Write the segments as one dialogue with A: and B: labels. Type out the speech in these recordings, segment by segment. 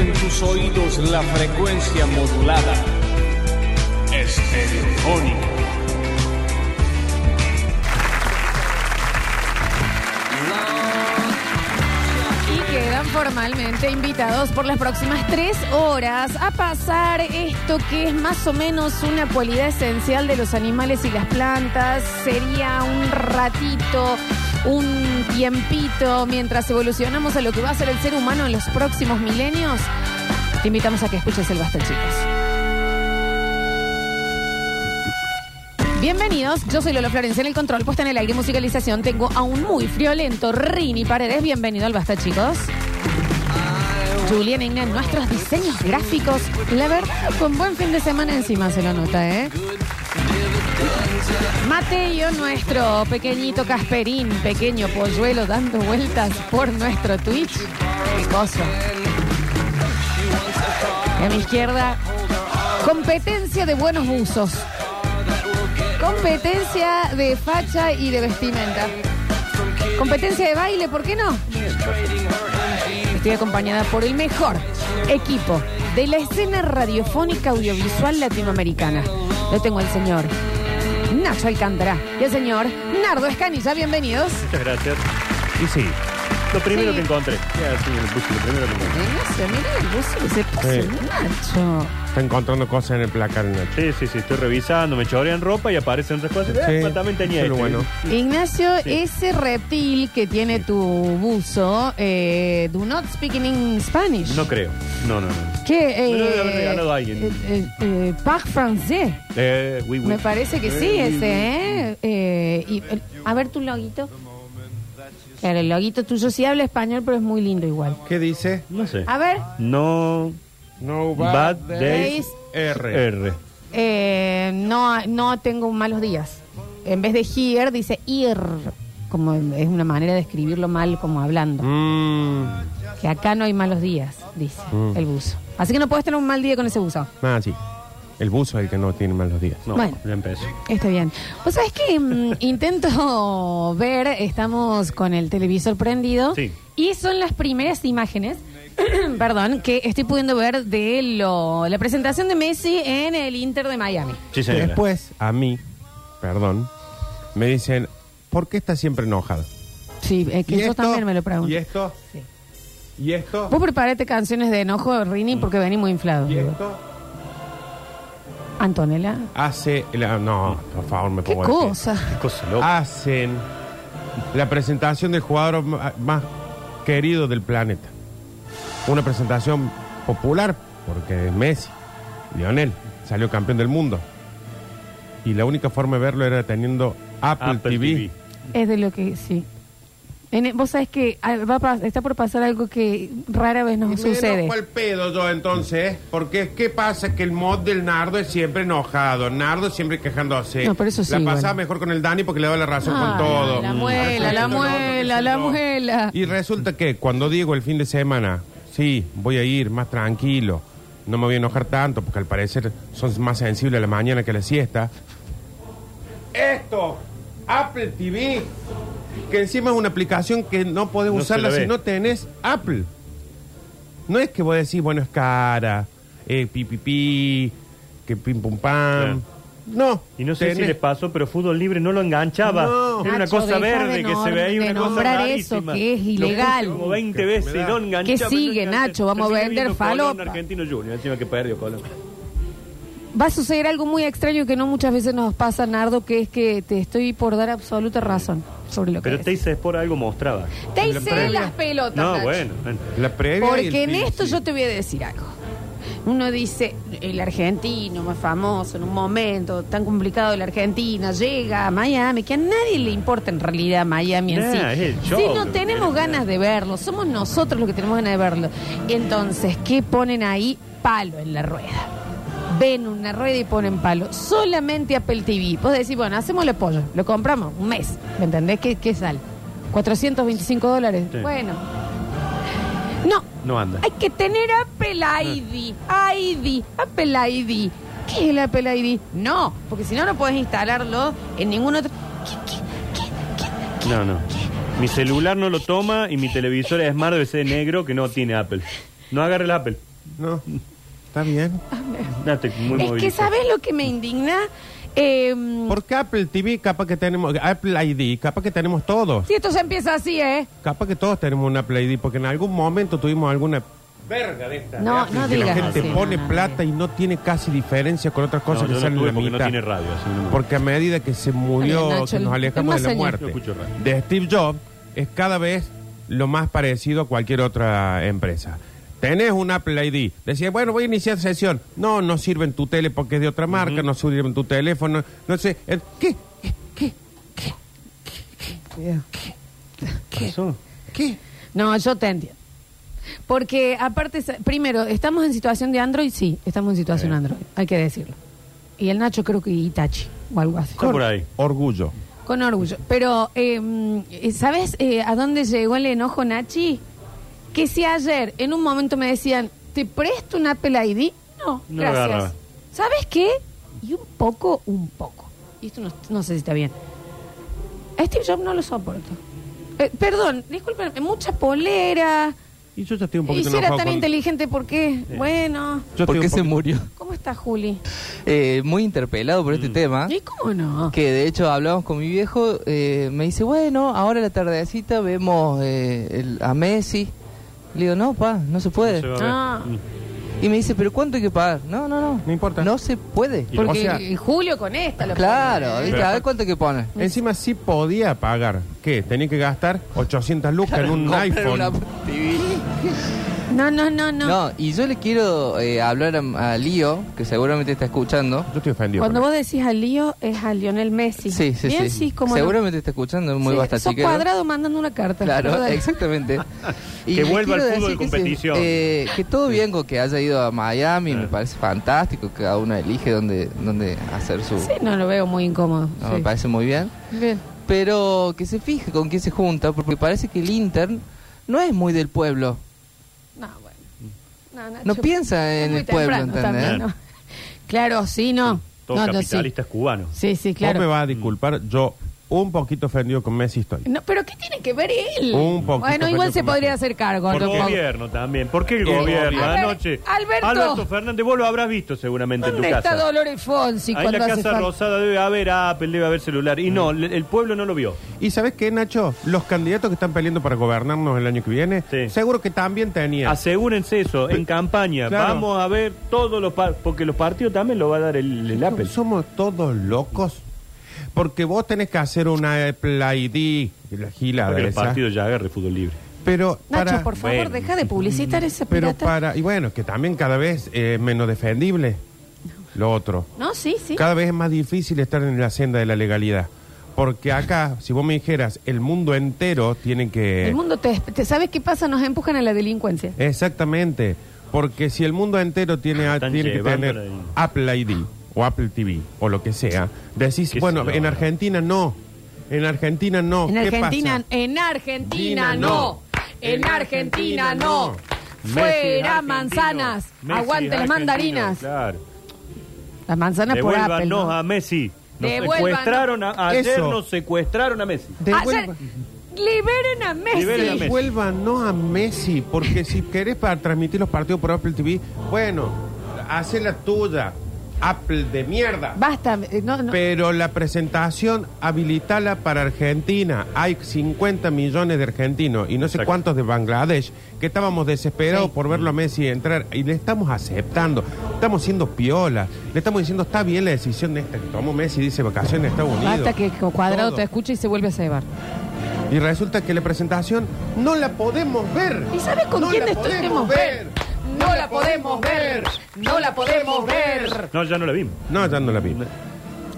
A: en tus oídos la frecuencia modulada. Estereofónica.
B: Y quedan formalmente invitados por las próximas tres horas a pasar esto que es más o menos una cualidad esencial de los animales y las plantas. Sería un ratito, un tiempito mientras evolucionamos a lo que va a ser el ser humano en los próximos milenios. Te invitamos a que escuches el Basta, chicos. Bienvenidos, yo soy Lola Florencia en el control, puesta en el aire musicalización. Tengo a un muy friolento Rini Paredes. Bienvenido al Basta, chicos. Julián Igna en nuestros diseños gráficos. La verdad, con buen fin de semana encima se lo nota, ¿eh? Mateo, nuestro pequeñito Casperín, pequeño polluelo dando vueltas por nuestro Twitch. Qué cosa. A mi izquierda, competencia de buenos buzos. Competencia de facha y de vestimenta. Competencia de baile, ¿por qué no? Estoy acompañada por el mejor equipo de la escena radiofónica audiovisual latinoamericana. Lo tengo el señor Nacho Alcántara y el señor Nardo Escanilla. Bienvenidos.
C: Muchas gracias. Y sí, lo primero
B: Sí.
C: que encontré. Ya, sí, el bus, lo primero que encontré.
B: Ignacio, mira el buzo que se puso
D: Sí.
B: Nacho.
D: Está encontrando cosas en el placar, Nacho.
C: Sí, sí, sí, estoy revisando, me chorean ropa y aparecen otras cosas.
D: Sí,
C: Eh, también tenía
D: eso es lo
C: este.
D: bueno.
B: Ignacio,
C: Sí.
B: ese reptil que tiene tu buzo, eh, do not speak in Spanish.
C: No creo. No, no, no.
B: ¿Qué?
C: Me lo debe haber regalado alguien.
B: eh, eh, eh, Parc Français.
C: Eh, oui, oui.
B: Me parece que
C: Eh,
B: sí,
C: oui,
B: ese,
C: oui.
B: ¿eh? Eh, y, eh, a ver tu loguito. Claro, el loguito tuyo sí habla español, pero es muy lindo igual.
D: ¿Qué dice?
C: No sé.
B: A ver,
C: No.
D: No
C: Bad
D: bad,
C: days.
D: R.
C: R.
B: eh, no, no tengo malos días. En vez de here, dice ir. Como es una manera de escribirlo mal, como hablando.
D: Mm.
B: Que acá no hay malos días, dice
D: Mm.
B: el buzo. Así que no puedes tener un mal día con ese buzo.
D: Ah, sí. El buzo es el que no tiene malos días.
C: No,
B: Bueno.
C: ya empezó.
B: Está bien. Pues sabes que mm, intento ver, estamos con el televisor prendido
C: Sí.
B: y son las primeras imágenes, perdón, que estoy pudiendo ver de lo, la presentación de Messi en el Inter de Miami.
C: Sí, señora.
D: Después, a mí, perdón, me dicen, ¿por qué estás siempre enojado?
B: Sí, eh, que eso también me lo pregunto.
D: ¿Y esto?
B: Sí.
D: ¿Y esto?
B: Vos preparate canciones de enojo, Rini, porque venís muy inflado.
D: ¿Y esto?
B: Antonella,
D: Hace... la- no, por favor, me
B: qué
D: pongo de pie.
B: cosa.
C: Qué cosa loca.
D: Hacen la presentación del jugador ma- más querido del planeta. Una presentación popular, porque es Messi, Lionel, salió campeón del mundo. Y la única forma de verlo era teniendo Apple,
C: Apple
D: TV.
C: TV.
B: Es de lo que sí. En- vos sabés que ah, va a pas- está por pasar algo que rara vez nos
D: me
B: sucede.
D: al pedo yo entonces, ¿eh? porque ¿qué pasa? Que el mod del Nardo es siempre enojado, Nardo siempre quejándose.
B: No, pero eso sí,
D: La pasaba
B: bueno.
D: mejor con el Dani porque le daba la razón
B: Ah,
D: con todo.
B: La muela, la
D: Resulta
B: muela, la muela.
D: Y resulta que cuando digo el fin de semana, sí, voy a ir más tranquilo, no me voy a enojar tanto, porque al parecer son más sensibles a la mañana que a la siesta. Esto, Apple TV, que encima es una aplicación que no podés
C: No se
D: usarla
C: la ve.
D: si no tenés Apple. No es que vos decís, bueno, es cara, eh, pi, pi, pi, que pim, pum, pam.
C: Claro.
D: No.
C: Y no sé si
D: tenés-
C: les pasó, pero fútbol libre no lo enganchaba.
D: No.
C: Era una
B: Nacho,
C: cosa
B: deja de
C: verde que
B: nom-
C: se veía
B: de
C: una cosa
B: nombrar eso,
C: rarísima.
B: que es
C: Lo puse
B: ilegal.
C: Como 20
D: Que
C: veces y no enganchaba.
B: ¿Qué sigue,
C: no enganchaba.
B: Nacho? Vamos a
C: Terminé
B: vender
C: viendo Colón,
B: falopa.
C: Argentino Junior, encima que perdió Colón.
B: Va a suceder algo muy extraño que no muchas veces nos pasa, Nardo, que es que te estoy por dar absoluta razón sobre lo que
C: Pero
B: es.
C: Teis por algo mostraba.
B: Te
D: la
B: hice
D: previa.
B: las pelotas,
C: No,
B: Nacho.
C: bueno.
D: La previa
B: Porque en esto
D: sí.
B: yo te voy a decir algo. Uno dice, el argentino más famoso en un momento tan complicado de la Argentina llega a Miami, que a nadie le importa en realidad Miami en
C: Nah,
B: sí.
C: es el show,
B: si no tenemos ganas de verlo, somos nosotros los que tenemos ganas de verlo. Entonces, ¿qué ponen ahí? Palo en la rueda. Ven una rueda y ponen palo. Solamente Apple TV. Vos decís, bueno, hacemos el pollo, lo compramos un mes. ¿Me entendés? ¿Qué, qué sale? 425 dólares.
C: Sí.
B: Bueno. No,
C: No anda.
B: hay que tener Apple ID. ID. Apple ID. ¿Qué es el Apple ID? No, porque si no, no puedes instalarlo en ningún otro. ¿Qué, qué, qué, qué,
C: No, no. Mi celular no lo toma y mi televisor es Smart debe ser negro que no tiene Apple. No agarre el Apple.
D: No. Está bien.
C: Date muy
B: Es que. ¿sabes lo que me indigna? Eh,
D: Porque Apple TV, capaz que tenemos, Apple ID, capaz que tenemos todos.
B: si esto se empieza así, ¿eh?
D: Capaz que todos tenemos una Apple ID, porque en algún momento tuvimos alguna verga de esta.
B: No, no
D: que la
B: digas
D: gente
B: así,
D: pone
B: no, no,
D: plata y no tiene casi diferencia con otras cosas
C: No,
D: que
C: yo no
D: salen
C: tuve
D: de la
C: porque no
D: mitad.
C: tiene radio. así no me-
D: Porque a medida que se murió,
B: Está bien, Nacho,
D: que nos
B: el-
D: alejamos de la muerte
C: Yo escucho radio.
D: de Steve Jobs, es cada vez lo más parecido a cualquier otra empresa. Tenés un Apple ID. Decía, bueno, voy a iniciar sesión. No, no sirve en tu tele porque es de otra marca, no sirve en tu teléfono. No sé. eh, ¿Qué? ¿Qué? ¿Qué?
C: ¿Qué pasó?
D: ¿Qué?
B: No, yo te entiendo. Porque aparte, sa- primero, ¿estamos en situación de Android? Sí, estamos en situación
C: Sí.
B: Android, hay que decirlo. Y el Nacho creo que Itachi o algo así.
C: Está por ahí.
D: Orgullo.
B: Con orgullo. Pero, eh, mm, ¿sabes eh, a dónde llegó el enojo, Nachi? Que si ayer en un momento me decían, ¿te presto un Apple ID? No,
C: No lo
B: gracias.
C: agarraba.
B: ¿Sabes qué? Y un poco, un poco. Y esto no, no sé si está bien. A Steve Jobs no lo soporto. Eh, perdón, disculpen, mucha polera.
D: Y yo ya estoy un
B: Y
D: poquito
B: si era
D: enojado
B: tan
D: con-
B: inteligente, ¿por qué? Bueno,
D: Yo
E: ¿Por qué se
D: poquito-
E: murió?
B: ¿cómo está Juli?
E: Eh, muy interpelado por este tema.
B: ¿Y cómo no?
E: Que de hecho hablamos con mi viejo, eh, me dice, bueno, ahora a la tardecita vemos eh, el- a Messi. Le digo, no, pa, no se puede.
C: Se va a ver.
B: Ah.
C: Mm.
E: Y me dice, pero ¿cuánto hay que pagar? No, no, no.
D: No importa.
E: No se puede.
C: Y-
B: Porque
D: o sea-
B: eh, Julio con esta lo
E: Claro. ¿viste? a ver cuánto hay que poner.
D: Encima sí podía pagar. ¿Qué? Tenía que gastar 800 lucas en un
E: Comprar
D: iPhone.
E: una TV.
B: No, no, no, no.
E: No, y yo le quiero eh, hablar a, a Lío, que seguramente está escuchando.
D: Yo estoy ofendido.
B: Cuando
D: con
B: vos decís al lío, es a Lionel Messi.
E: Sí, sí,
B: Bien,
E: sí.
B: como
E: seguramente está escuchando, muy
B: sí,
E: basta
B: sos
E: chiquero.
B: cuadrado mandando una carta.
E: Claro, exactamente. Y
C: Que vuelva al fútbol de
E: que sí,
C: competición.
E: eh, que todo bien con que haya ido a Miami, me
C: Eh.
E: parece fantástico, que cada uno elige dónde, dónde hacer su...
B: Sí, no lo veo muy incómodo.
E: No,
B: sí.
E: Me parece muy bien.
B: Bien.
E: Pero que se fije con quién se junta, porque parece que el Inter no es muy del pueblo.
B: No, bueno. No, Nacho,
E: No piensa
B: es
E: en
B: muy
E: el pueblo,
B: temprano
E: ¿entendés?
B: también, ¿no? Claro, sí, no.
C: Todos
B: no, no, sí.
C: capitalistas cubanos.
B: Sí, sí,
D: Vos
B: claro.
D: me vas a disculpar, yo un poquito ofendido con Messi estoy.
B: No, pero ¿qué tiene que ver él?
D: Un poquito
B: bueno, igual se
D: con
B: podría
D: Messi.
B: hacer cargo.
C: Por
B: ¿no?
C: gobierno también. ¿Por qué el
D: El
C: gobierno? Anoche.
B: Alberto.
C: Fernández, vos lo habrás visto seguramente en tu
B: ¿Dónde está
C: casa.
B: Dolores Fonsi
C: Ahí en
B: cuando
C: la
B: hace
C: Casa
B: falta?
C: Rosada debe haber Apple, debe haber celular. Y
D: Mm.
C: no, le- el pueblo no lo vio.
D: ¿Y sabes qué, Nacho? Los candidatos que están peleando para gobernarnos el año que viene,
C: Sí.
D: seguro que también tenían.
C: Asegúrense eso, en campaña.
D: Claro.
C: Vamos a ver todos los par- porque los partidos también lo va a dar el, el Apple.
D: Somos todos locos. Porque vos tenés que hacer una Apple ID, la gilada
C: Porque los
D: esa.
C: partidos ya agarre fútbol libre.
D: Pero
B: Nacho,
D: para,
B: por favor,
C: Bueno.
B: deja de publicitar ese
D: pero
B: pirata.
D: para, y bueno, que también cada vez es menos defendible lo otro.
B: No, sí, sí.
D: Cada vez es más difícil estar en la senda de la legalidad. Porque acá, si vos me dijeras, el mundo entero tiene que...
B: El mundo te, te- ¿Sabes qué pasa? Nos empujan a la delincuencia.
D: Exactamente. Porque si el mundo entero tiene, a-
C: Están
D: tiene que
C: llevando
D: tener
C: la-
D: Apple ID o Apple TV o lo que sea, decís, bueno, en Argentina no. En Argentina no.
B: En
D: ¿Qué
B: Argentina,
D: pasa?
B: en Argentina no. En
D: En
B: Argentina no. Fuera
C: argentino.
B: manzanas.
C: Messi
B: Aguante las
C: argentino,
B: mandarinas.
C: Claro.
B: Las manzanas por Apple.
C: Devuélvanos
B: ¿no?
C: a Messi. Nos
B: Devuélvanos.
C: secuestraron a, ayer
D: Eso.
C: nos secuestraron a Messi.
D: Devuelva-
B: Ayer- liberen a Messi.
C: Liberen a Messi.
D: Devuelvan no a Messi, porque si querés para transmitir los partidos por Apple TV, bueno, hace la tuya, Apple de mierda.
B: Basta. eh, No, no.
D: Pero la presentación habilitala para Argentina. Hay 50 millones de argentinos y no sé
C: Exacto.
D: cuántos de Bangladesh que estábamos desesperados
B: Sí.
D: por verlo a Messi entrar y le estamos aceptando. Estamos siendo piolas. Le estamos diciendo, está bien la decisión de esta que tomó Messi, dice vacaciones en Estados Unidos.
B: Basta que Cuadrado
D: Todo.
B: te escucha y se vuelve a cebar.
D: Y resulta que la presentación no la podemos ver.
B: ¿Y sabes con
D: No
B: quién
D: la
B: estuvimos
D: podemos
B: ver? No la podemos ver. No la podemos ver.
C: No, ya no la vimos.
D: No, ya no la vi.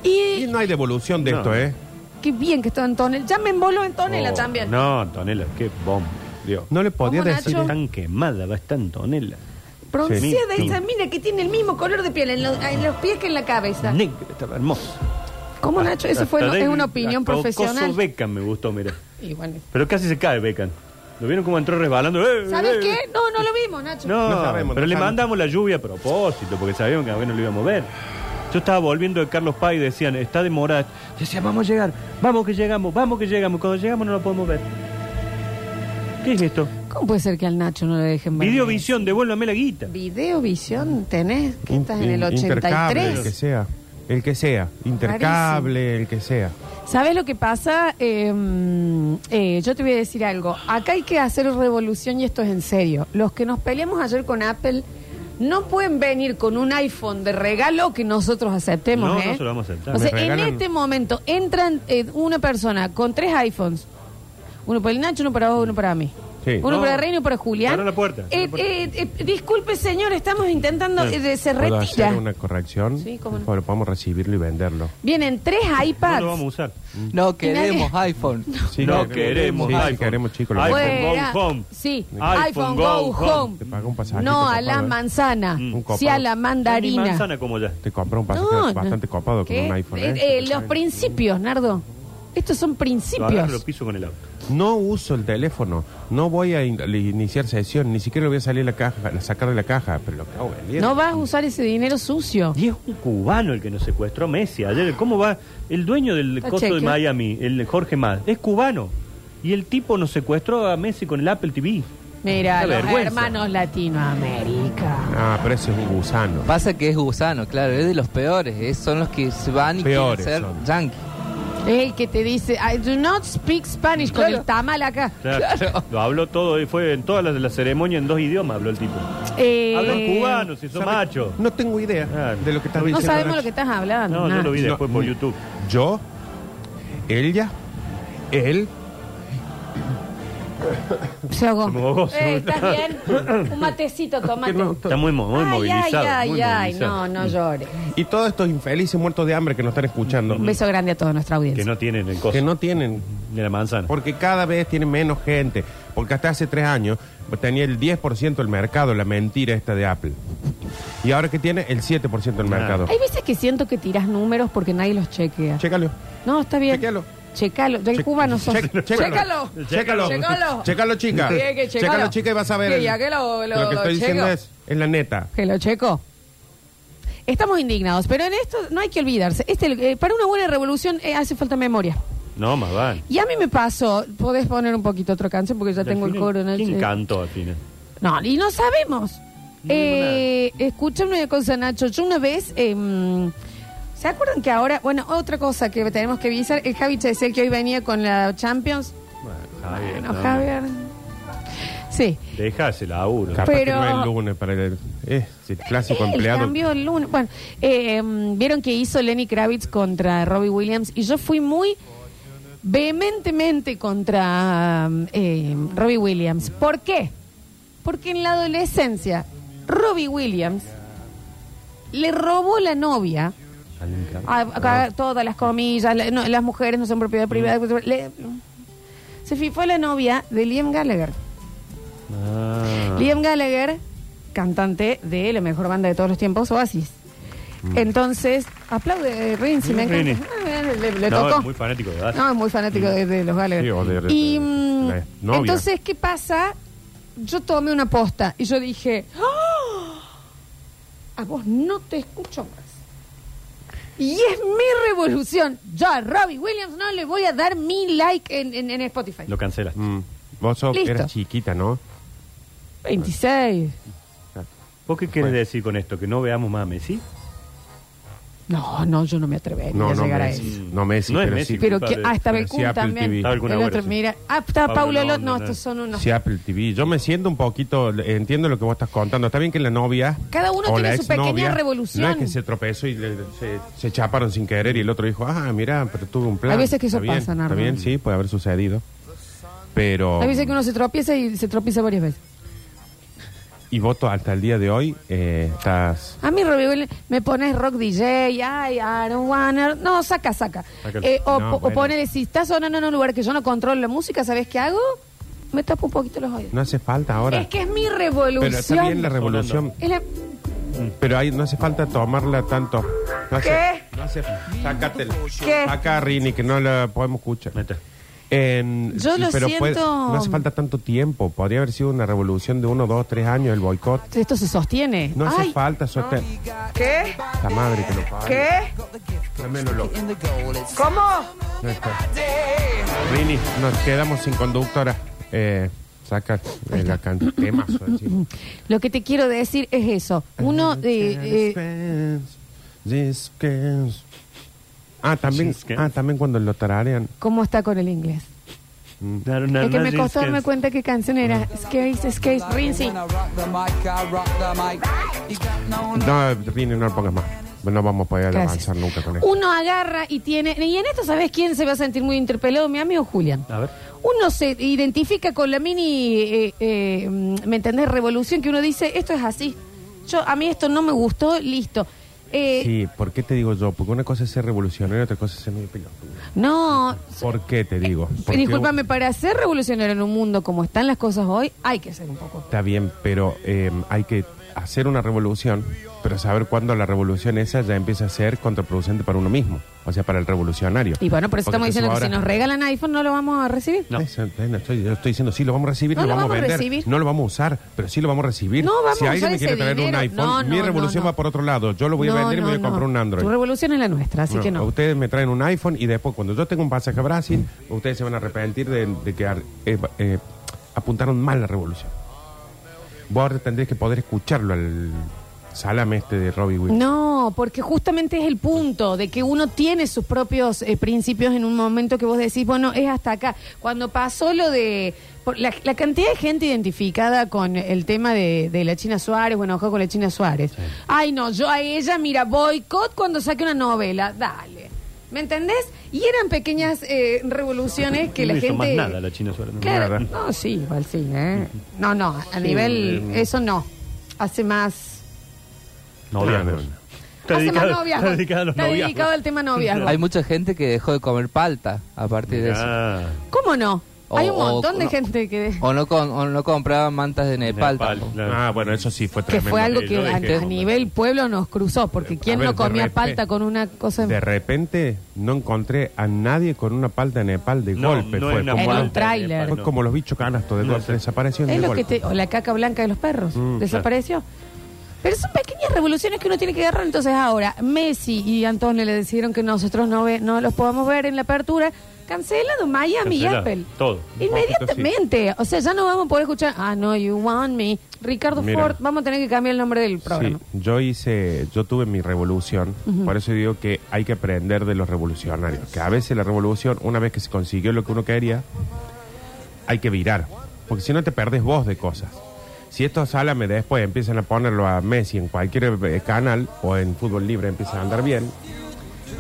D: Y
B: Y
D: no hay devolución de
C: No.
D: esto, ¿eh?
B: qué bien que está Antonella. Ya me emboló Antonella
C: Oh,
B: también.
C: No, Antonella, qué bomba. Dios.
D: No le podía
B: ¿Cómo,
D: decir.
B: Nacho?
C: Tan quemada va esta Antonella.
B: Bronceada
C: Sí.
B: esa mina que tiene el mismo color de piel en los, en los pies que en la cabeza.
C: Negra, estaba hermosa.
B: ¿Cómo, Nacho? Eso fue es una opinión
C: hasta
B: profesional.
C: Coso Beckham me gustó, mira.
B: Y bueno,
C: Pero casi se cae Beckham. ¿Lo vieron cómo entró resbalando? ¡Eh,
B: ¿Sabes
C: eh,
B: qué?
C: eh!
B: No, no lo vimos, Nacho.
C: No,
D: No sabemos,
C: pero
D: no
C: le
D: sabemos.
C: mandamos la lluvia a propósito, porque sabíamos que a ver no lo íbamos a ver. Yo estaba volviendo de Carlos Paz y decían, está demorada. Decía, vamos a llegar, vamos que llegamos, vamos que llegamos. Cuando llegamos no lo podemos ver. ¿Qué es esto?
B: ¿Cómo puede ser que al Nacho no le dejen ver?
C: Videovisión, devuélvame la guita.
B: Videovisión tenés, que estás en el
D: In- Intercable, el que
B: 83.
D: sea. El que sea. Intercable, el que sea.
B: ¿Sabes lo que pasa? Eh, eh, yo te voy a decir algo. Acá hay que hacer revolución y esto es en serio. Los que nos peleamos ayer con Apple no pueden venir con un iPhone de regalo que nosotros aceptemos.
C: No,
B: ¿eh?
C: no se lo vamos a aceptar.
B: O sea, en este momento entran eh, una persona con tres iPhones. Uno para el Nacho, uno para vos, uno para mí.
D: Sí.
B: Uno
C: No.
B: para Reino y uno para Julián.
C: Abra la puerta,
B: Eh,
C: puerta.
B: eh, eh, disculpe, señor, estamos intentando. Eh, se
D: ¿Puedo
B: retira.
D: hacer una corrección?
B: Sí, cómo no.
D: Pero podemos recibirlo y venderlo.
B: Vienen tres
C: No
B: iPads.
C: lo vamos a usar.
E: No queremos iPhone.
D: Sí,
C: no
D: que-
C: queremos
D: sí, sí,
C: iPhone.
D: queremos, chicos. lo
C: iPhone.
B: Fuera.
C: Go Home.
B: Sí,
C: iPhone Go Home.
D: Te paga un pasaje.
B: No
D: te
B: a la
D: copado, ¿eh?
B: manzana,
C: Mm.
D: Un copado.
B: sí a la
C: Ni
B: mandarina.
C: manzana como ya.
D: Te compra un pasaje
B: No, no.
D: bastante copado con
B: ¿Qué?
D: un iPhone.
B: Eh,
D: ¿eh?
B: eh, los principios, Nardo. Estos son
C: Lo agarro y lo
B: principios.
C: piso con el auto.
D: No uso el teléfono. No voy a in- iniciar sesión. Ni siquiera lo voy a salir de la caja, a sacar de la caja. Pero lo acabo vendiendo.
B: No vas a usar ese dinero sucio.
C: Y es un cubano el que nos secuestró Messi ayer. ¿Cómo va? El dueño del
B: Está
C: costo de. Miami, el Jorge Más, es cubano. Y el tipo nos secuestró a Messi con el Apple TV.
B: Mira,
C: Qué
B: los
C: vergüenza.
B: hermanos Latinoamérica.
D: Ah, pero ese es un gusano.
E: Pasa que es gusano, claro, es de los peores. es- son los que se van y
D: Peores
E: quieren ser
D: son.
E: yankee.
B: Es el que te dice, I do not speak Spanish con el tamal acá.
C: Claro, Lo habló todo, y fue en todas las de la ceremonia en dos idiomas, habló el tipo.
B: Eh,
C: Hablan cubano, si son
D: ¿Sabe?
C: machos.
D: No tengo idea de lo que estás
C: no
D: diciendo.
B: sabemos lo que estás hablando.
C: No, yo
B: nada.
C: lo vi
D: No,
C: después por. YouTube.
D: Yo, ella, él.
B: Se ahogó.
C: Se me ahogó, se
B: Eh, ¿Estás bien? Un matecito, tomate.
C: Está muy, mo- muy
B: ay,
C: movilizado.
B: ay,
C: muy
B: ay, ay,
C: movilizado.
B: no, no llores.
D: Y todos estos infelices muertos de hambre que nos están escuchando.
B: Un beso grande a toda nuestra
C: Que
B: audiencia.
C: no tienen el costo
D: Que no tienen.
C: de la manzana.
D: Porque cada vez tiene menos gente. Porque hasta hace tres años tenía el 10% del mercado, la mentira esta de Apple. Y ahora que tiene el 7% del mercado.
B: Hay veces que siento que tiras números porque nadie los chequea.
D: Chécalo.
B: No, está bien.
D: Chequealo.
B: Checalo. El
D: Che-
B: cubano sos.
D: che-
B: Chécalo.
D: Chécalo.
B: Chécalo.
D: Chécalo, chica.
B: Sí, que chécalo.
D: Chécalo, chica, y vas a ver.
B: Que
D: el-
B: ya que lo- lo-
D: que
B: lo
D: estoy diciendo
B: checo.
D: es, es la neta.
B: Que lo checo. Estamos indignados, pero en esto no hay que olvidarse. Este, eh, para una buena revolución eh, hace falta memoria.
C: No, más vale.
B: Y a mí me pasó, podés poner un poquito otra canción porque ya tengo el coro. ¿no?
C: ¿Quién
B: Eh,
C: cantó al final?
B: No, y no sabemos. Eh, escúchame una cosa, Nacho. Yo una vez. em, ¿Se acuerdan que ahora.? Bueno, otra cosa que tenemos que avisar. El Javi decía que hoy venía con la Champions.
C: Bueno, Javier.
B: Bueno,
C: no.
B: Javier. Sí.
C: Deja ese laburo.
D: Capaz
B: Pero-
D: que no es el lunes para el, es el clásico
B: Él
D: empleado.
B: cambió el lunes. Bueno, eh, em, vieron que hizo Lenny Kravitz contra Robbie Williams y yo fui muy vehementemente contra eh, Robbie Williams. ¿Por qué? Porque en la adolescencia Robbie Williams le robó la novia a, a- a- todas las comillas, la- no, las mujeres no son propiedad privada. le- se fue la novia de Liam Gallagher.
C: Ah.
B: Liam Gallagher, cantante de la mejor banda de todos los tiempos, Oasis. Entonces, aplaude Rinzi, me
C: Rini.
B: encanta. Ah, Le, le- le
C: No,
B: tocó.
C: es muy fanático de Oasis.
B: No, es muy fanático de, de los Gallagher.
D: Sí, o de- de-
B: y
D: de-
B: mm,
D: la novia.
B: entonces, ¿qué pasa? Yo tomé una posta y yo dije, ¡Ah! a vos no te escucho más. Y es mi revolución. Yo a Robbie Williams no le voy a dar mi like en, en- en Spotify.
C: Lo cancelas.
D: Mm. Vos sos,
B: Listo.
D: eras chiquita, ¿no?
B: 26.
C: ¿Vos qué querés decir con esto? ¿Que no veamos más a Messi?
B: No, no, yo no me atrevería
D: No,
B: a
D: no
B: llegar a
D: Messi.
B: eso.
D: No Messi,
C: No es
D: pero
C: Messi.
D: sí.
B: Pero que hasta
D: pero
B: Becún
D: sí Apple
B: también.
D: TV.
C: Estaba alguna
B: El otro,
C: sí.
B: mira. Ah, está
C: Pablo Londra,
B: Lot. No,
C: no.
B: estos son unos.
D: Sí, Apple TV. Yo me siento un poquito, entiendo lo que vos estás contando. Está bien que la novia.
B: Cada uno
D: o
B: tiene
D: la
B: su pequeña
D: exnovia,
B: revolución.
D: No es que se tropezó y le- se, se chaparon sin querer y el otro dijo, ah, mira, pero tuve un plan.
B: Hay veces que eso
D: Está bien,
B: pasa, Nardo.
D: Está bien, sí, puede haber sucedido. Pero.
B: Hay veces que uno se tropieza y se tropieza varias veces.
D: Y voto hasta el día de hoy, eh, estás.
B: A mí, Robbie Williams, me pones rock DJ, ay, I don't wanna... No, saca, saca.
C: Sácalo.
B: Eh, o,
D: No,
B: o
D: bueno.
B: ponele, si estás sonando en un lugar que yo no controlo la música, ¿sabes qué hago? Me tapo un poquito los oídos.
D: No hace falta ahora.
B: Es que es mi revolución.
D: pero está bien la revolución.
B: Es la-
D: Pero ahí no hace falta tomarla tanto. No hace,
B: ¿Qué?
D: No hace, sácate.
B: ¿Qué?
D: Saca a Rini, que no la podemos escuchar.
C: Mete.
D: En-
B: Yo lo
D: pero puede-
B: siento-
D: no hace falta tanto tiempo. Podría haber sido una revolución de uno, dos, tres años el boicot.
B: Esto se sostiene.
D: No hace
B: Ay,
D: falta sostener.
B: ¿Qué?
D: La madre que lo paga.
B: ¿Qué?
D: Loco.
B: ¿Cómo?
D: No está. Rini, nos quedamos sin conductora. Eh, Saca el temazo encima.
B: Lo que te quiero decir es eso. Uno de... eh,
D: Discos. Ah, también, ah, también cuando lo tararean.
B: ¿Cómo está con el inglés?
C: Claro, nada
B: Es que me costó darme
C: que-
B: cuenta qué canción era. Skates, Skates, Rinzi.
D: No, Rini, no lo pongas más. No vamos a poder
B: Gracias.
D: avanzar nunca con esto.
B: Uno agarra y tiene... Y en esto, ¿sabes quién se va a sentir muy interpelado? Mi amigo Julian.
C: A ver.
B: Uno se identifica con la mini, eh, eh, mm, ¿me entendés? Revolución que uno dice, esto es así. Yo, a mí esto no me gustó, listo. Eh,
D: Sí, ¿por qué te digo yo? Porque una cosa es ser revolucionario y otra cosa es ser muy pelotudo.
B: No,
D: ¿Por qué te digo?
B: Eh,
D: Porque
B: discúlpame, para ser revolucionario en un mundo como están las cosas hoy, hay que ser un poco.
D: Está bien, pero eh, hay que hacer una revolución, pero saber cuándo la revolución esa ya empieza a ser contraproducente para uno mismo, o sea, para el revolucionario.
B: Y bueno, por eso estamos diciendo que si nos regalan iPhone no lo vamos a recibir.
C: No.
D: Eso, eh, no estoy, yo estoy diciendo, sí, lo vamos a recibir,
B: No
D: lo
B: lo
D: vamos,
B: vamos
D: a vender,
B: recibir.
D: no lo vamos a usar, pero sí lo vamos a recibir.
B: No vamos
D: si
B: a
D: alguien
B: usar
D: me quiere traer un iPhone,
B: No,
D: mi revolución
B: no, no.
D: va por otro lado. Yo lo voy a
B: No,
D: vender y me voy a comprar
B: no.
D: un Android.
B: Tu revolución es la nuestra, así
D: No,
B: que no.
D: Ustedes me traen un iPhone y después cuando yo tenga un pasaje a Brasil, ustedes se van a arrepentir de, de que eh, eh, apuntaron mal la revolución. Vos ahora tendréis que poder escucharlo al salame este de Robbie Williams.
B: No, porque justamente es el punto de que uno tiene sus propios eh, principios en un momento que vos decís, bueno, es hasta acá. Cuando pasó lo de por la, la cantidad de gente identificada con el tema de, de la China Suárez, bueno, ojo con la China Suárez. Ay, no, yo a ella, mira, boicot cuando saque una novela, dale. ¿Me entendés? Y eran pequeñas eh, revoluciones que
C: no
B: la
C: hizo
B: gente...
C: más nada la China Suárez. ¿no?
B: Claro, no, sí, igual sí, ¿eh? No, no, a nivel...
C: eh,
B: Eso no. Hace más...
D: No.
C: Está
B: Hace más
C: dedicado,
B: noviazgos.
C: está dedicado a los
B: Está
C: noviazgos.
B: dedicado al tema noviazgo.
E: Hay mucha gente que dejó de comer palta a partir de eso.
C: Ah,
B: ¿Cómo no?
E: O-
B: Hay un
E: o-
B: montón de
E: no.
B: gente que,
E: O no, con, o no compraban mantas de Nepal.
C: Nepal, claro.
D: Ah, bueno, eso sí fue
B: que
D: tremendo.
B: fue algo que a,
C: dejé.
B: a nivel pueblo nos cruzó, porque ¿quién
D: ver,
B: no comía
D: repente-
B: palta con una cosa
D: De repente no encontré a nadie con una palta de Nepal de
C: No,
D: golpe.
C: no
D: fue,
C: una
D: como
B: En un tráiler.
D: fue como los bichos canastos de
C: No
D: golpe. Desaparecieron
B: Es
D: de
B: lo que te, o la caca blanca de los perros.
D: Mm,
B: Desapareció. Pero son pequeñas revoluciones que uno tiene que agarrar. Entonces ahora, Messi y Antonio le decidieron que nosotros no, ve- no los podamos ver en la apertura. Cancelado Miami y
C: Cancelado,
B: Apple.
C: todo.
B: Inmediatamente. O sea, ya no vamos a poder escuchar, ah, no, you want me. Ricardo
D: Mira.
B: Ford, vamos a tener que cambiar el nombre del programa.
D: Sí, yo hice, yo tuve mi revolución, por eso digo que hay que aprender de los revolucionarios, que a veces la revolución, una vez que se consiguió lo que uno quería, hay que virar, porque si no te perdés vos de cosas. Si estos salame después empiezan a ponerlo a Messi en cualquier eh, canal o en fútbol libre empiezan a andar bien,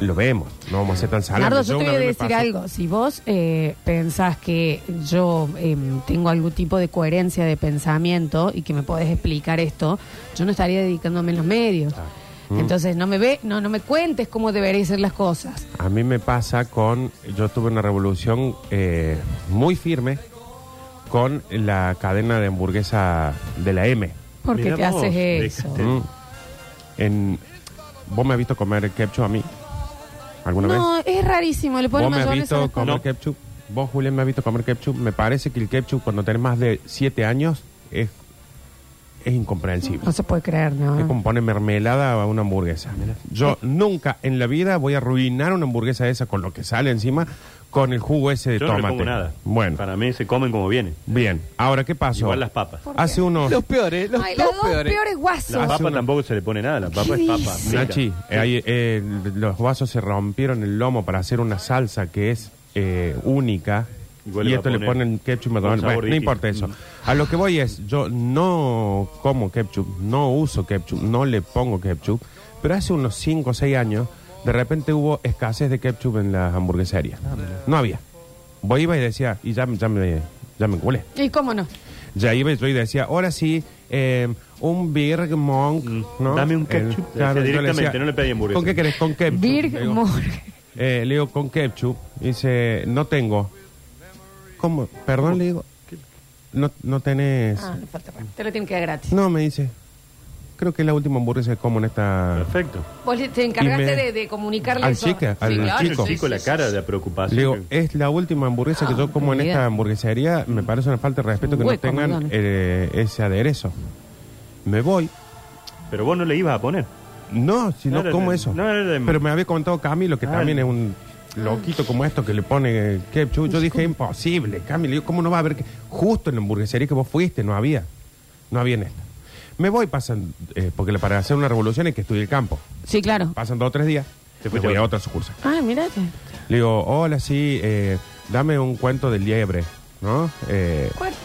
D: lo vemos, no vamos a ser tan salame.
B: Nardo, yo te voy a decir algo. Si vos eh, pensás que yo em, tengo algún tipo de coherencia de pensamiento y que me podés explicar esto, yo no estaría dedicándome en los medios.
D: Mm.
B: Entonces no me ve, no, no me cuentes cómo deberían ser las cosas.
D: A mí me pasa con, yo tuve una revolución eh, muy firme con la cadena de hamburguesa de la M.
B: ¿Por qué te
C: vos,
B: haces eso?
C: déjate.
D: Mm. En, ¿Vos me has visto comer ketchup a mí? ¿Alguna
B: No,
D: vez?
B: es rarísimo. Le ponen
D: ¿Vos me has
B: mayonesa a
D: visto
B: las
D: comer
C: No.
D: ketchup? ¿Vos, Julián, me has visto comer ketchup? Me parece que el ketchup cuando tenés más de 7 años es, es incomprensible.
B: No se puede creer, ¿no?
D: Es como poner mermelada a una hamburguesa. Yo nunca en la vida voy a arruinar una hamburguesa esa con lo que sale encima con el jugo ese de
C: Yo no le
D: tomate.
C: pongo nada.
D: Bueno,
C: Para mí se comen como vienen.
D: bien. Ahora, ¿qué pasó?
C: Igual las papas.
D: Hace unos...
E: Los peores, los
B: Ay,
E: dos
B: los dos
E: peores.
B: peores guasos.
C: La
D: Hace
C: papa
D: una-
C: tampoco se le pone nada. La papa
B: ¿Qué
C: es papa.
D: Nachi, eh, hay, eh, los vasos se rompieron el lomo para hacer una salsa que es eh, única.
C: Igual
D: y
C: le va
D: esto
C: a
D: le
C: poner
D: ponen ketchup y
C: un
D: McDonald's.
C: sabor
D: Bueno, no
C: distinto.
D: importa eso. A lo que voy es, yo no como ketchup, no uso ketchup, no le pongo ketchup, pero hace unos 5 o 6 años, de repente hubo escasez de ketchup en las hamburgueserías. no había. Voy iba y decía, y ya, ya me, ya me culé.
B: ¿Y cómo no?
D: Ya iba yo y decía, ahora sí, eh, un Birg Monk,
C: Mm,
D: ¿no?
C: dame un
D: El-
C: ketchup.
D: claro,
C: Decía
D: yo
C: directamente, no le pedí hamburguesa.
D: ¿Con qué querés? Con ketchup.
B: Birg
D: digo,
B: Morgan.
D: eh, le digo, con ketchup. Y dice, no tengo. ¿Cómo? Perdón, le digo. No, no tenés.
B: Ah, le falta Te lo tienen que dar gratis.
D: No, me dice. Creo que es la última hamburguesa que como en esta.
C: Perfecto.
B: Vos le- te encargaste
D: Y me-
B: de, de comunicarle
D: al
B: eso.
D: chica, al
B: claro,
D: chico.
C: El chico, la cara de preocupación.
D: Le digo, es la última hamburguesa que
B: Ah,
D: yo como en esta hamburguesería. Me parece una falta de respeto que no
B: Hueco,
D: tengan eh, ese aderezo. Me voy.
C: Pero vos no le ibas a poner.
D: No, si no,
C: No era
D: como
C: de-
D: eso.
C: no era de-
D: Pero me había comentado Camilo, que
C: Ah,
D: también es un loquito como esto que le pone ketchup. Yo dije, imposible, Cami. Le digo, ¿cómo no va a haber? que-?" Justo en la hamburguesería que vos fuiste, no había. No había en esta. Me voy, pasan, eh, porque para hacer una revolución hay que estudiar el campo.
B: Sí, claro.
D: Pasan dos o tres días.
C: Te fuiste
D: voy
C: a otra.
D: sucursal.
B: Ah, mirate.
D: Le digo, hola, sí, eh, dame un cuento del liebre, ¿no? Eh,
B: ¿Cuánto?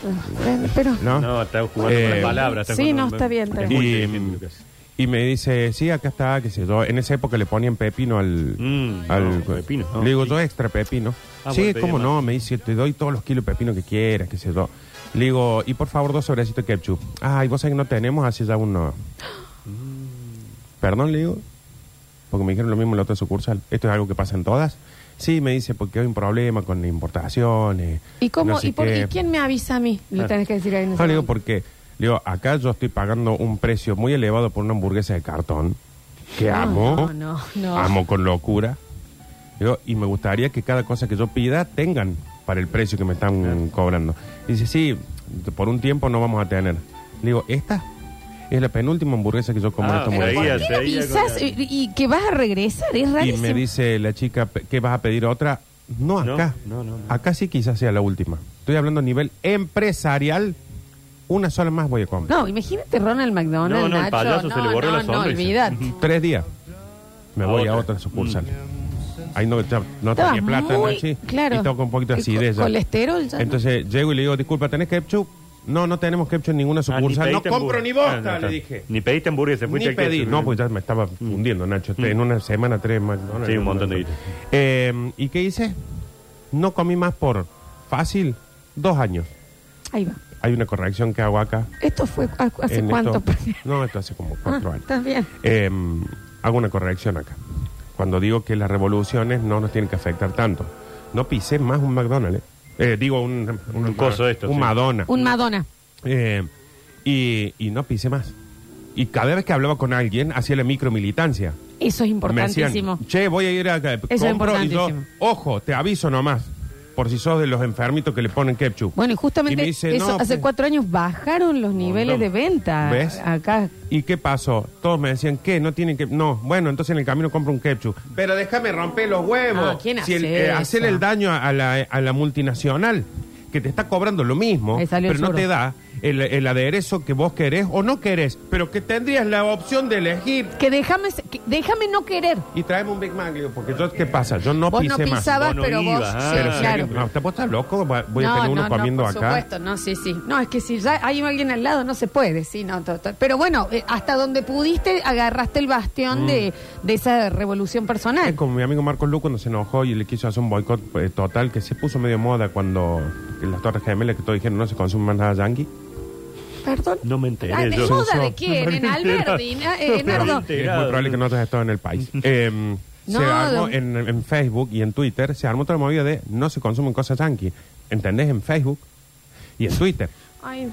B: Eh, Pero.
D: ¿no?
C: No, está jugando
D: Eh,
C: con las palabras.
B: sí, no, está bien, está
C: Es
B: bien.
D: Y. y me dice, sí, acá está, qué sé yo. En esa época le ponían pepino al...
C: Mm,
D: al
C: no, pepino, no,
D: le digo,
C: sí.
D: yo extra pepino.
C: Ah,
D: sí,
C: bueno,
D: cómo no,
C: más.
D: me dice, te doy todos los kilos de pepino que quieras, qué sé yo. Le digo, y por favor, dos sobrecitos de ketchup. Ay, vos sabés que no tenemos, así ya uno... Perdón, le digo, porque me dijeron lo mismo en la otra sucursal. ¿Esto es algo que pasa en todas? Sí, me dice, porque hay un problema con importaciones.
B: ¿Y cómo?
D: no sé
B: ¿Y, por,
D: qué.
B: ¿Y quién me avisa a mí? Le
C: Ah.
B: tenés que decir ahí
D: No, le digo porque, le digo, acá yo estoy pagando un precio muy elevado por una hamburguesa de cartón, que
B: No,
D: amo,
B: no, no, no.
D: amo con locura. Le digo, y me gustaría que cada cosa que yo pida tengan para el precio que me están cobrando. Y dice, sí, por un tiempo no vamos a tener. Le digo, ¿esta? Es la penúltima hamburguesa que yo como en
C: Ah,
D: esta
C: pero
D: hamburguesa.
B: ¿Por qué no
C: Seguía con
B: avisas
C: la-
B: y, y que vas a regresar? Es
D: Y
B: rarísimo.
D: me dice la chica, "Pe- ¿qué vas a pedir otra? No
C: No,
D: acá.
C: no, no, no.
D: Acá sí quizás sea la última. Estoy hablando a nivel empresarial. Una sola más voy a comprar.
B: No, imagínate Ronald McDonald,
C: No, no, el
B: Nacho.
C: payaso se le borró
B: no,
C: la
B: No,
C: sonrisa.
B: olvídate.
D: Tres días. Me
C: A
D: voy a
C: otra.
D: otra sucursal. Ahí no, ya no tenía plata,
B: muy-
D: ¿no? Sí.
B: claro.
D: Y estaba con un poquito de
B: co-
D: acidez. ya.
B: colesterol ya, ¿no?
D: Entonces llego y le digo, disculpa, ¿tenés ketchup? No, no tenemos ketchup en ninguna
C: Ah, ni
D: sucursal. no
C: pediste
D: compro
C: hamburguesa.
D: ni bosta,
C: Ah, no,
D: le
C: está.
D: dije.
C: Ni pediste hamburguesa, fuiste
D: Ni
C: a
D: pedí.
C: ketchup.
D: No, pues ya me estaba fundiendo, Nacho. En una semana, tres McDonald's.
C: Sí, un montón de guita.
D: Eh, ¿Y qué hice? No comí más por fácil dos años.
B: Ahí va.
D: Hay una corrección que hago acá.
B: ¿Esto fue ¿hace
D: en
B: cuánto?
D: esto. no, esto hace como cuatro
B: Ah,
D: años.
B: Está bien.
D: Eh, hago una corrección acá. Cuando digo que las revoluciones no nos tienen que afectar tanto. No pisé más un McDonald's. eh. Eh, digo, un,
C: Un coso de estos,
D: Un
C: sí.
D: Madonna.
B: Un Madonna.
D: Eh, y, y no pisé más. Y cada vez que hablaba con alguien, hacía la micromilitancia.
B: Eso es
D: Me
B: importantísimo.
D: decían, che, voy a ir a...
B: es
D: compro", y yo,
B: importantísimo.
D: ojo, te aviso nomás. Por si sos de los enfermitos que le ponen ketchup.
B: Bueno, y justamente
D: Y me dice,
B: eso,
D: no,
B: hace
D: pues-
B: cuatro años bajaron los niveles de venta.
D: ¿Ves?
B: Acá.
D: ¿Y qué pasó? Todos me decían, ¿qué? No tienen que... No, bueno, entonces en el camino compro un ketchup. Pero déjame romper los huevos.
B: Ah, ¿quién
D: si el-
B: hace
D: eh,
B: eso?
D: hacerle el daño a la, a la multinacional, que te está cobrando lo mismo,
B: Ahí salió
D: pero
B: el
D: no te da el, el aderezo que vos querés o no querés, pero que tendrías la opción de elegir.
B: Que déjame, que déjame no querer.
D: Y traeme un Big Mac, le digo, porque yo, ¿qué pasa? Yo no
B: vos
D: pisé
B: no
D: más.
B: pisabas,
C: Vos no
B: pero vos.
C: ah.
B: sí,
D: Pero si
B: claro.
D: alguien- no, ¿te vos estás loco? Voy a
B: No,
D: tener uno
B: no,
D: comiendo
B: no, por
D: acá.
B: supuesto, no, sí, sí. No, es que si ya hay alguien al lado no se puede, sí, no, to- to- Pero bueno, eh, hasta donde pudiste agarraste el bastión de, de esa revolución
D: Es
B: personal.
D: como mi amigo Marcos Lu cuando se enojó y le quiso hacer un boicot eh, total que se puso medio moda cuando en las Torres Gemelas que todos dijeron no se consume más nada yankee.
B: Perdón.
C: No me enteré.
B: Ah, ¿de
C: yo.
B: moda de quién? ¿En Alberdi? Eh,
C: me
B: Nardo.
D: Es muy probable que no hayas estado en el país. Eh,
B: No,
D: se armó
B: de-
D: en, en Facebook y en Twitter, se armó otra movida de no se consumen cosas yankee. ¿Entendés? En Facebook y en Twitter.
B: Ay,
D: Y en un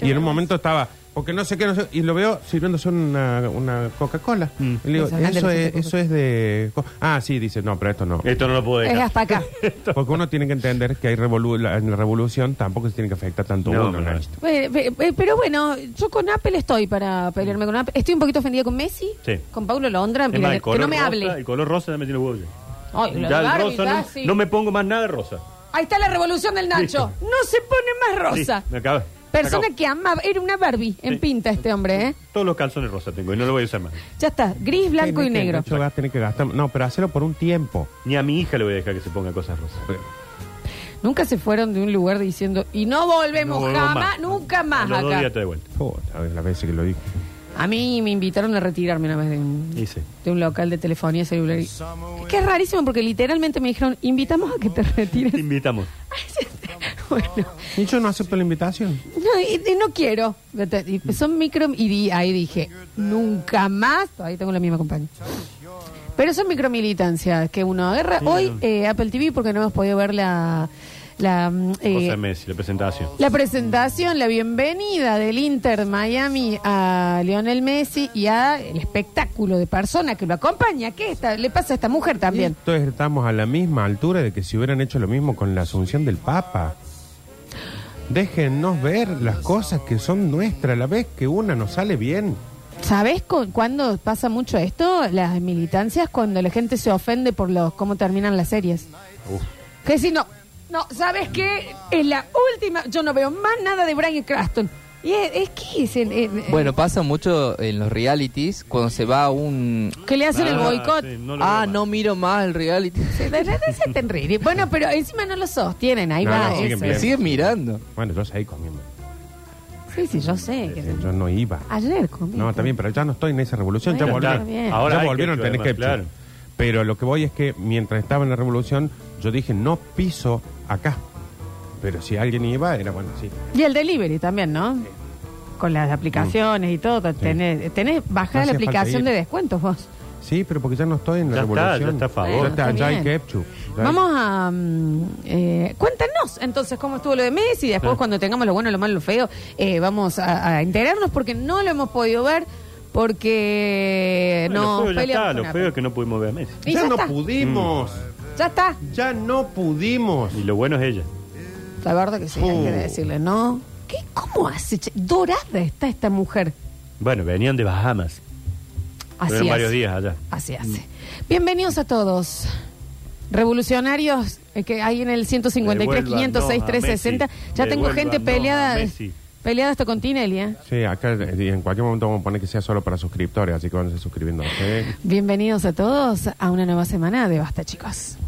B: vergüenza.
D: momento estaba, porque no sé qué, no sé, y lo veo sirviéndose una, una Coca-Cola.
C: Mm.
D: Y le digo,
B: Eso es
D: eso es,
B: esa
D: eso es de... co-". Ah, sí, dice, no, pero esto no.
C: Esto no lo puedo
B: Es
C: dejar.
B: hasta acá.
D: Porque uno tiene que entender que hay revolu la- en la revolución tampoco se tiene que afectar tanto
C: No,
D: uno.
C: no,
D: ¿no?
B: Eh, eh, eh, Pero bueno, yo con Apple estoy para pelearme con Apple. Estoy un poquito ofendida con Messi,
C: Sí.
B: con Paulo Londra.
C: Es
B: mira,
C: más,
B: que,
C: color
B: no me
C: rosa,
B: hable.
C: El color rosa ya me tiene huevo.
B: Ay, lo de
C: Ya el
B: Barbie,
C: rosa
B: ya,
C: no,
B: sí.
C: no me pongo más nada de rosa.
B: Ahí está la revolución del Nacho.
C: Listo.
B: No se pone más rosa.
C: Sí, me acaba.
B: Persona que ama, era una Barbie en
C: Sí.
B: pinta este hombre, ¿eh?
C: Todos los calzones rosa tengo y no lo voy a usar más.
B: Ya está, gris, blanco y
D: que-
B: negro.
D: Que gastar. No, pero hacerlo por un tiempo.
C: Ni a mi hija le voy a dejar que se ponga cosas rosas.
B: Nunca se fueron de un lugar diciendo, y no volvemos
C: No volvemos
B: jamás,
C: más.
B: nunca más
C: A los dos
B: acá.
C: días te de vuelta.
D: Puta, las veces que lo dije.
B: A mí me invitaron a retirarme una vez de un,
C: Y sí.
B: de un local de telefonía celular. Y- Es que es rarísimo porque literalmente me dijeron, invitamos a que te retires.
C: Te invitamos.
B: bueno,
D: Y yo no acepto la invitación.
B: no, y- y no quiero. Y son micro y di- ahí dije, nunca más. Ahí tengo la misma compañía. Pero son micromilitancias que uno agarra. Hoy eh, Apple TV porque no hemos podido ver la... la mm, eh,
C: Cosa de Messi, la presentación.
B: La presentación, la bienvenida del Inter Miami a Lionel Messi y a el espectáculo de persona que lo acompaña. ¿Qué está? le pasa a esta mujer también?
D: Entonces estamos a la misma altura de que si hubieran hecho lo mismo con la asunción del Papa. Déjennos ver las cosas que son nuestras. La vez que una nos sale bien,
B: ¿Sabes cu- cuándo pasa mucho esto? Las militancias, cuando la gente se ofende por los cómo terminan las series.
C: Uf.
B: Que si no, no, ¿sabes qué? Es la última, yo no veo más nada de Brian Craston. Y es, es que es el- el-
E: Bueno, pasa mucho en los realities cuando se va a un...
B: que le hacen el
C: Ah,
B: boicot.
C: sí, no lo
E: ah,
C: veo
E: no miro más el reality.
B: De- se te enrede. Bueno, pero encima no lo sostienen, ahí
D: No,
B: va.
D: no, siguen
B: ese.
D: bien.
E: Me siguen mirando.
D: Bueno, yo seguí comiendo.
B: Sí, sí, yo sé. que-
D: Yo no iba.
B: Ayer comí.
D: No, bien, pero ya no estoy en esa revolución.
B: Bueno,
D: ya
B: está
D: volvieron,
B: bien.
C: Ahora
D: ya
C: hay
D: volvieron a
C: ketchup,
D: tener
C: además,
D: ketchup.
C: claro.
D: Pero lo que voy es que mientras estaba en la revolución, yo dije, no piso acá. Pero si alguien iba, era bueno, sí.
B: Y el delivery también, ¿no? Con las aplicaciones y todo. Tenés, tenés bajada
D: No
B: la
D: hacía falta
B: aplicación
D: ir.
B: de descuentos vos.
D: Sí, pero porque ya no estoy en la
C: Ya está,
D: revolución.
C: ya está a favor.
B: Bueno,
D: Ya está,
B: está
D: ya hay
B: bien.
D: ketchup. Ya hay-
B: Vamos a... mm, eh, cuéntanos entonces cómo estuvo lo de Messi y después
C: Ah.
B: cuando tengamos lo bueno, lo malo, lo feo, eh, vamos a, a enterarnos porque no lo hemos podido ver porque
C: Bueno,
B: no
C: lo feo ya está, lo feo es que no pudimos ver a Messi.
B: Y
D: Ya,
B: ya
D: no
B: está.
D: pudimos.
B: Ya está.
D: Ya no pudimos.
C: Y lo bueno es ella.
B: La verdad que sí, hay que
D: Oh.
B: decirle, ¿no? ¿Qué, ¿Cómo hace? che? Dorada está esta mujer.
C: Bueno, venían de Bahamas.
B: Así hace.
C: varios días allá.
B: Así hace. Bienvenidos a todos. Revolucionarios eh, que hay en el 153, 506,
C: Devuélvanos a
B: 360.
C: Messi.
B: Ya tengo gente
C: Devuélvanos
B: peleada.
C: Messi.
B: Peleada hasta con Tinelli, ¿eh?
D: Sí, acá eh, en cualquier momento vamos a poner que sea solo para suscriptores, así que van. ¿sí?
B: Bienvenidos a todos a una nueva semana de Basta, chicos.